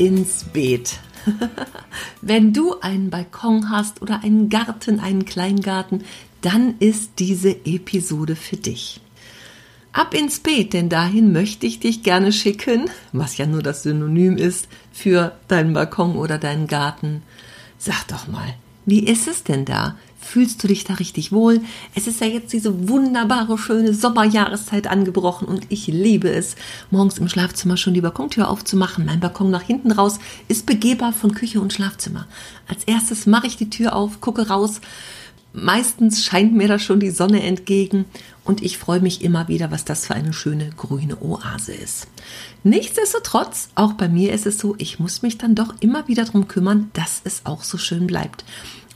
ins Beet. Wenn du einen Balkon hast oder einen Garten, einen Kleingarten, dann ist diese Episode für dich. Ab ins Beet, denn dahin möchte ich dich gerne schicken, was ja nur das Synonym ist für deinen Balkon oder deinen Garten. Sag doch mal, wie ist es denn da? Fühlst du dich da richtig wohl? Es ist ja jetzt diese wunderbare, schöne Sommerjahreszeit angebrochen und ich liebe es, morgens im Schlafzimmer schon die Balkontür aufzumachen. Mein Balkon nach hinten raus ist begehbar von Küche und Schlafzimmer. Als erstes mache ich die Tür auf, gucke raus. Meistens scheint mir da schon die Sonne entgegen und ich freue mich immer wieder, was das für eine schöne grüne Oase ist. Nichtsdestotrotz, auch bei mir ist es so, ich muss mich dann doch immer wieder darum kümmern, dass es auch so schön bleibt.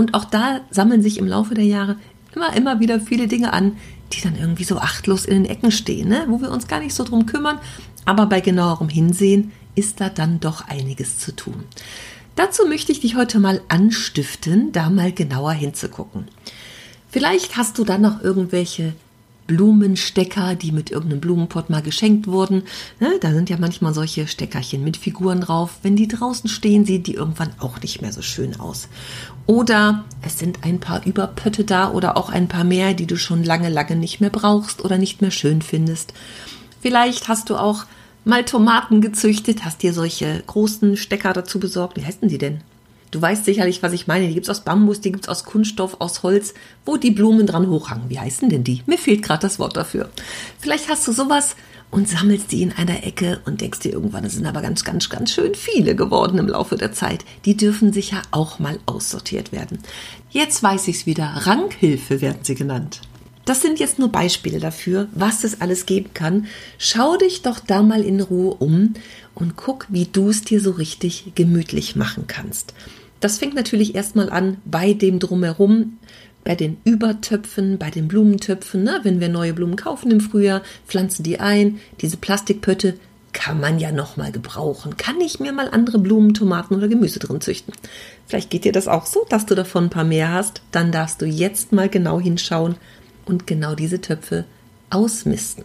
Und auch da sammeln sich im Laufe der Jahre immer, immer wieder viele Dinge an, die dann irgendwie so achtlos in den Ecken stehen, ne? wo wir uns gar nicht so drum kümmern. Aber bei genauerem Hinsehen ist da dann doch einiges zu tun. Dazu möchte ich dich heute mal anstiften, da mal genauer hinzugucken. Vielleicht hast du dann noch irgendwelche Blumenstecker, die mit irgendeinem Blumenpott mal geschenkt wurden. Ne, da sind ja manchmal solche Steckerchen mit Figuren drauf. Wenn die draußen stehen, sehen die irgendwann auch nicht mehr so schön aus. Oder es sind ein paar Überpötte da oder auch ein paar mehr, die du schon lange, lange nicht mehr brauchst oder nicht mehr schön findest. Vielleicht hast du auch mal Tomaten gezüchtet, hast dir solche großen Stecker dazu besorgt. Wie heißen die denn? Du weißt sicherlich, was ich meine. Die gibt es aus Bambus, die gibt es aus Kunststoff, aus Holz, wo die Blumen dran hochhangen. Wie heißen denn die? Mir fehlt gerade das Wort dafür. Vielleicht hast du sowas und sammelst die in einer Ecke und denkst dir irgendwann, es sind aber ganz, ganz, ganz schön viele geworden im Laufe der Zeit. Die dürfen sicher auch mal aussortiert werden. Jetzt weiß ich's wieder. Ranghilfe werden sie genannt. Das sind jetzt nur Beispiele dafür, was es alles geben kann. Schau dich doch da mal in Ruhe um und guck, wie du es dir so richtig gemütlich machen kannst. Das fängt natürlich erstmal an bei dem Drumherum, bei den Übertöpfen, bei den Blumentöpfen. Ne? Wenn wir neue Blumen kaufen im Frühjahr, pflanzen die ein. Diese Plastikpötte kann man ja noch mal gebrauchen. Kann ich mir mal andere Blumen, Tomaten oder Gemüse drin züchten? Vielleicht geht dir das auch so, dass du davon ein paar mehr hast. Dann darfst du jetzt mal genau hinschauen und genau diese Töpfe ausmisten.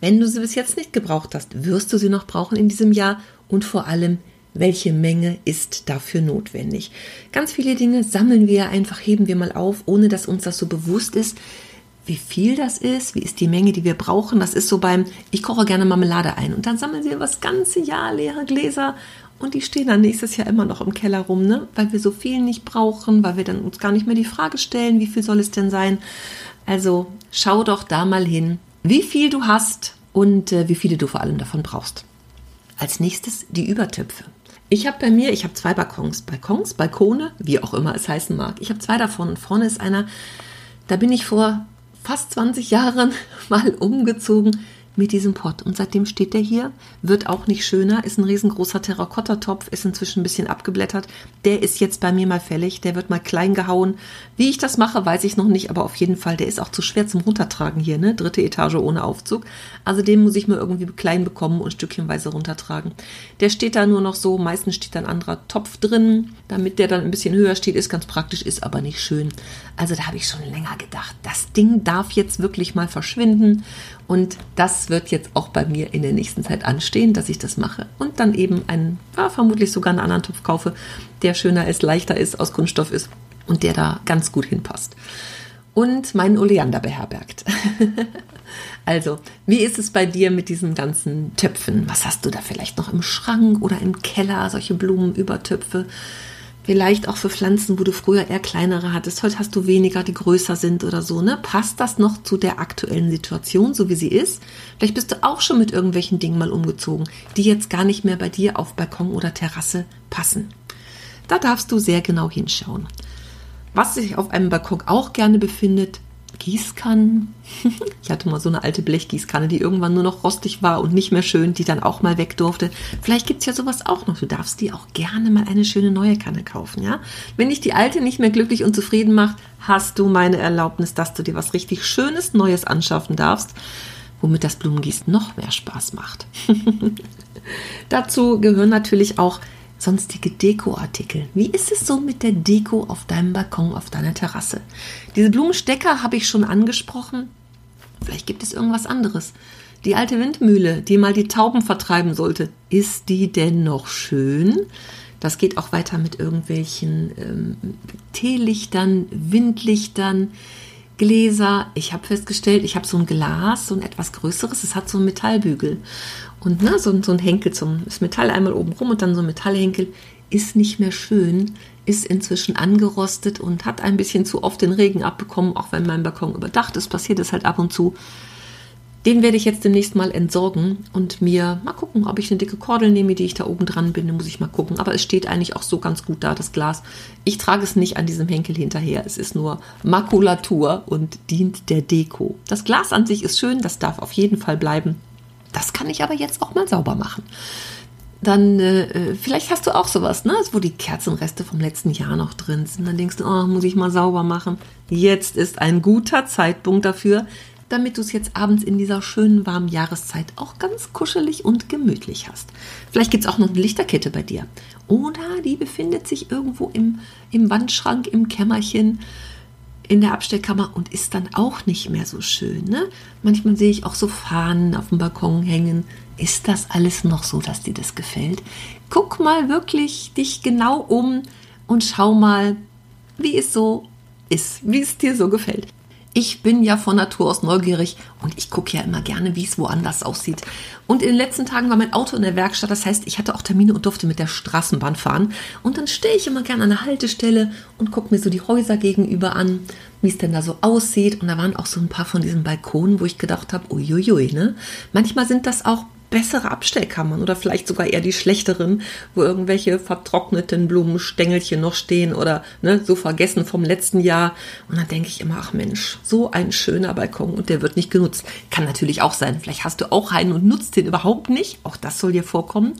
Wenn du sie bis jetzt nicht gebraucht hast, wirst du sie noch brauchen in diesem Jahr und vor allem welche Menge ist dafür notwendig. Ganz viele Dinge sammeln wir einfach, heben wir mal auf, ohne dass uns das so bewusst ist, wie viel das ist, wie ist die Menge, die wir brauchen. Das ist so beim, ich koche gerne Marmelade ein und dann sammeln wir das ganze Jahr leere Gläser und die stehen dann nächstes Jahr immer noch im Keller rum, ne? weil wir so viel nicht brauchen, weil wir dann uns gar nicht mehr die Frage stellen, wie viel soll es denn sein. Also schau doch da mal hin, wie viel du hast und äh, wie viele du vor allem davon brauchst. Als nächstes die Übertöpfe. Ich habe bei mir, ich habe zwei Balkons, Balkons, Balkone, wie auch immer es heißen mag. Ich habe zwei davon und vorne ist einer, da bin ich vor fast 20 Jahren mal umgezogen mit diesem Pott. Und seitdem steht der hier, wird auch nicht schöner, ist ein riesengroßer Terrakottatopf, ist inzwischen ein bisschen abgeblättert. Der ist jetzt bei mir mal fällig, der wird mal klein gehauen. Wie ich das mache, weiß ich noch nicht, aber auf jeden Fall, der ist auch zu schwer zum Runtertragen hier, ne? Dritte Etage ohne Aufzug. Also den muss ich mir irgendwie klein bekommen und stückchenweise runtertragen. Der steht da nur noch so, meistens steht da ein anderer Topf drin, damit der dann ein bisschen höher steht, ist ganz praktisch, ist aber nicht schön. Also da habe ich schon länger gedacht, das Ding darf jetzt wirklich mal verschwinden und das wird jetzt auch bei mir in der nächsten Zeit anstehen, dass ich das mache und dann eben einen, ja, vermutlich sogar einen anderen Topf kaufe, der schöner ist, leichter ist, aus Kunststoff ist und der da ganz gut hinpasst. Und meinen Oleander beherbergt. also, wie ist es bei dir mit diesen ganzen Töpfen? Was hast du da vielleicht noch im Schrank oder im Keller, solche Blumenübertöpfe? Vielleicht auch für Pflanzen, wo du früher eher kleinere hattest. Heute hast du weniger, die größer sind oder so. Ne? Passt das noch zu der aktuellen Situation, so wie sie ist? Vielleicht bist du auch schon mit irgendwelchen Dingen mal umgezogen, die jetzt gar nicht mehr bei dir auf Balkon oder Terrasse passen. Da darfst du sehr genau hinschauen. Was sich auf einem Balkon auch gerne befindet, Gießkannen. Ich hatte mal so eine alte Blechgießkanne, die irgendwann nur noch rostig war und nicht mehr schön, die dann auch mal weg durfte. Vielleicht gibt es ja sowas auch noch. Du darfst dir auch gerne mal eine schöne neue Kanne kaufen, ja? Wenn dich die alte nicht mehr glücklich und zufrieden macht, hast du meine Erlaubnis, dass du dir was richtig Schönes Neues anschaffen darfst, womit das Blumengießen noch mehr Spaß macht. Dazu gehören natürlich auch sonstige Dekoartikel. Wie ist es so mit der Deko auf deinem Balkon, auf deiner Terrasse? Diese Blumenstecker habe ich schon angesprochen. Vielleicht gibt es irgendwas anderes. Die alte Windmühle, die mal die Tauben vertreiben sollte, ist die denn noch schön? Das geht auch weiter mit irgendwelchen ähm, Teelichtern, Windlichtern, Gläser. Ich habe festgestellt, ich habe so ein Glas, so ein etwas größeres, es hat so einen Metallbügel. Und ne, so, so ein Henkel zum das Metall einmal oben rum und dann so ein Metallhenkel ist nicht mehr schön, ist inzwischen angerostet und hat ein bisschen zu oft den Regen abbekommen, auch wenn mein Balkon überdacht ist, passiert es halt ab und zu. Den werde ich jetzt demnächst mal entsorgen und mir mal gucken, ob ich eine dicke Kordel nehme, die ich da oben dran binde, muss ich mal gucken. Aber es steht eigentlich auch so ganz gut da, das Glas. Ich trage es nicht an diesem Henkel hinterher. Es ist nur Makulatur und dient der Deko. Das Glas an sich ist schön, das darf auf jeden Fall bleiben. Das kann ich aber jetzt auch mal sauber machen. Dann, äh, äh vielleicht hast du auch sowas, ne? wo die Kerzenreste vom letzten Jahr noch drin sind. Dann denkst du, oh, muss ich mal sauber machen. Jetzt ist ein guter Zeitpunkt dafür, damit du es jetzt abends in dieser schönen warmen Jahreszeit auch ganz kuschelig und gemütlich hast. Vielleicht gibt es auch noch eine Lichterkette bei dir. Oder die befindet sich irgendwo im, im Wandschrank, im Kämmerchen, in der Abstellkammer und ist dann auch nicht mehr so schön. Ne? Manchmal sehe ich auch so Fahnen auf dem Balkon hängen. Ist das alles noch so, dass dir das gefällt? Guck mal wirklich dich genau um und schau mal, wie es so ist, wie es dir so gefällt. Ich bin ja von Natur aus neugierig und ich gucke ja immer gerne, wie es woanders aussieht. Und in den letzten Tagen war mein Auto in der Werkstatt, das heißt, ich hatte auch Termine und durfte mit der Straßenbahn fahren. Und dann stehe ich immer gerne an der Haltestelle und gucke mir so die Häuser gegenüber an, wie es denn da so aussieht. Und da waren auch so ein paar von diesen Balkonen, wo ich gedacht habe, uiuiui, ne? Manchmal sind das auch bessere Abstellkammern oder vielleicht sogar eher die schlechteren, wo irgendwelche vertrockneten Blumenstängelchen noch stehen oder ne, so vergessen vom letzten Jahr. Und dann denke ich immer, ach Mensch, so ein schöner Balkon und der wird nicht genutzt. Kann natürlich auch sein. Vielleicht hast du auch einen und nutzt den überhaupt nicht. Auch das soll dir vorkommen.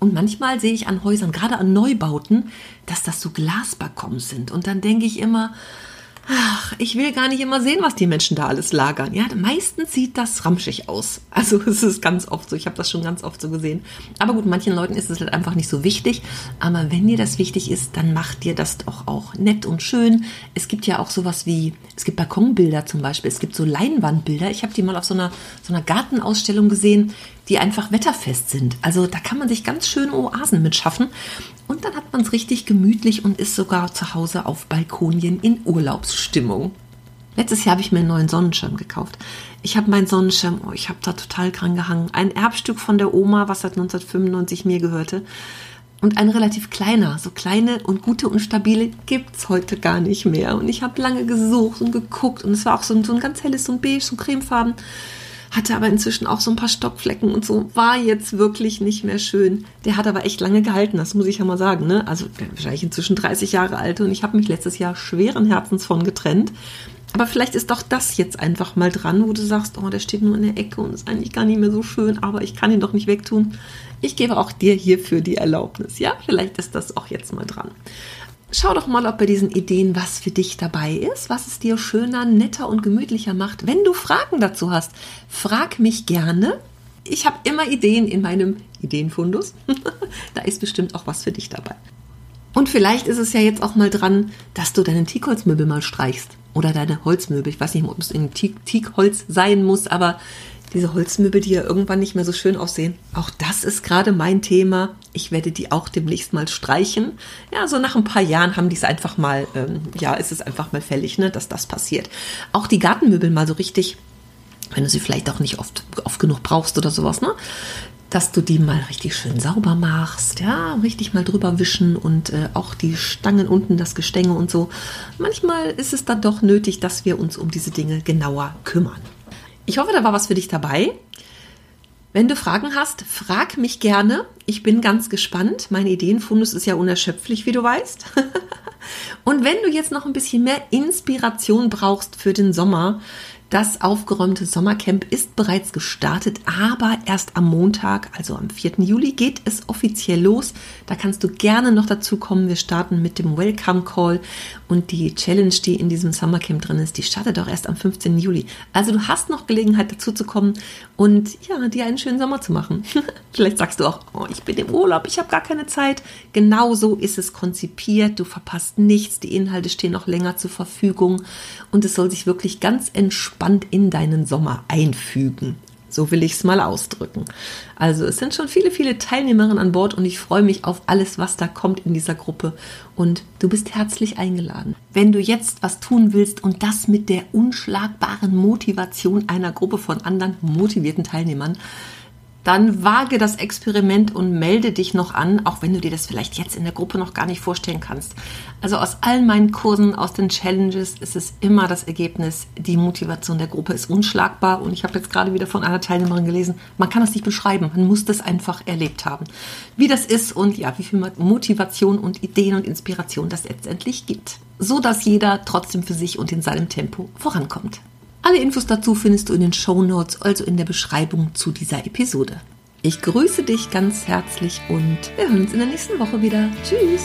Und manchmal sehe ich an Häusern, gerade an Neubauten, dass das so Glasbalkons sind. Und dann denke ich immer, ach, ich will gar nicht immer sehen, was die Menschen da alles lagern. Ja, meistens sieht das ramschig aus. Also es ist ganz oft so. Ich habe das schon ganz oft so gesehen. Aber gut, manchen Leuten ist es halt einfach nicht so wichtig. Aber wenn dir das wichtig ist, dann macht dir das doch auch nett und schön. Es gibt ja auch sowas wie, es gibt Balkonbilder zum Beispiel. Es gibt so Leinwandbilder. Ich habe die mal auf so einer, so einer Gartenausstellung gesehen die einfach wetterfest sind. Also da kann man sich ganz schön Oasen mit schaffen. Und dann hat man es richtig gemütlich und ist sogar zu Hause auf Balkonien in Urlaubsstimmung. Letztes Jahr habe ich mir einen neuen Sonnenschirm gekauft. Ich habe meinen Sonnenschirm, oh, ich habe da total dran gehangen. Ein Erbstück von der Oma, was seit 1995 mir gehörte. Und ein relativ kleiner, so kleine und gute und stabile gibt es heute gar nicht mehr. Und ich habe lange gesucht und geguckt und es war auch so ein, so ein ganz helles, so ein beige, so ein cremefarben hatte aber inzwischen auch so ein paar Stockflecken und so, war jetzt wirklich nicht mehr schön. Der hat aber echt lange gehalten, das muss ich ja mal sagen. Ne? Also wahrscheinlich inzwischen 30 Jahre alt und ich habe mich letztes Jahr schweren Herzens von getrennt. Aber vielleicht ist doch das jetzt einfach mal dran, wo du sagst, oh, der steht nur in der Ecke und ist eigentlich gar nicht mehr so schön, aber ich kann ihn doch nicht wegtun. Ich gebe auch dir hierfür die Erlaubnis. Ja, vielleicht ist das auch jetzt mal dran. Schau doch mal, ob bei diesen Ideen was für dich dabei ist, was es dir schöner, netter und gemütlicher macht. Wenn du Fragen dazu hast, frag mich gerne. Ich habe immer Ideen in meinem Ideenfundus. da ist bestimmt auch was für dich dabei. Und vielleicht ist es ja jetzt auch mal dran, dass du deine Teakholzmöbel mal streichst. Oder deine Holzmöbel. Ich weiß nicht, ob es in Teakholz sein muss, aber diese Holzmöbel, die ja irgendwann nicht mehr so schön aussehen. Auch das ist gerade mein Thema. Ich werde die auch demnächst mal streichen. Ja, so nach ein paar Jahren haben die es einfach mal, ähm, ja, ist es einfach mal fällig, ne, dass das passiert. Auch die Gartenmöbel mal so richtig, wenn du sie vielleicht auch nicht oft, oft genug brauchst oder sowas, ne? Dass du die mal richtig schön sauber machst, ja, richtig mal drüber wischen und äh, auch die Stangen unten, das Gestänge und so. Manchmal ist es dann doch nötig, dass wir uns um diese Dinge genauer kümmern. Ich hoffe, da war was für dich dabei. Wenn du Fragen hast, frag mich gerne. Ich bin ganz gespannt. Mein Ideenfundus ist ja unerschöpflich, wie du weißt. Und wenn du jetzt noch ein bisschen mehr Inspiration brauchst für den Sommer, das aufgeräumte Sommercamp ist bereits gestartet, aber erst am Montag, also am 4. Juli, geht es offiziell los. Da kannst du gerne noch dazu kommen. Wir starten mit dem Welcome Call und die Challenge, die in diesem Sommercamp drin ist, die startet auch erst am 15. Juli. Also du hast noch Gelegenheit dazu zu kommen und ja, dir einen schönen Sommer zu machen. Vielleicht sagst du auch, oh, ich bin im Urlaub, ich habe gar keine Zeit. Genau so ist es konzipiert. Du verpasst nichts. Die Inhalte stehen noch länger zur Verfügung und es soll sich wirklich ganz entspannt entspannt in deinen Sommer einfügen. So will ich es mal ausdrücken. Also es sind schon viele, viele Teilnehmerinnen an Bord und ich freue mich auf alles, was da kommt in dieser Gruppe. Und du bist herzlich eingeladen. Wenn du jetzt was tun willst und das mit der unschlagbaren Motivation einer Gruppe von anderen motivierten Teilnehmern, dann wage das Experiment und melde dich noch an, auch wenn du dir das vielleicht jetzt in der Gruppe noch gar nicht vorstellen kannst. Also aus allen meinen Kursen, aus den Challenges ist es immer das Ergebnis, die Motivation der Gruppe ist unschlagbar und ich habe jetzt gerade wieder von einer Teilnehmerin gelesen, man kann das nicht beschreiben, man muss das einfach erlebt haben. Wie das ist und ja, wie viel Motivation und Ideen und Inspiration das letztendlich gibt. So dass jeder trotzdem für sich und in seinem Tempo vorankommt. Alle Infos dazu findest du in den Show Notes, also in der Beschreibung zu dieser Episode. Ich grüße dich ganz herzlich und wir hören uns in der nächsten Woche wieder. Tschüss!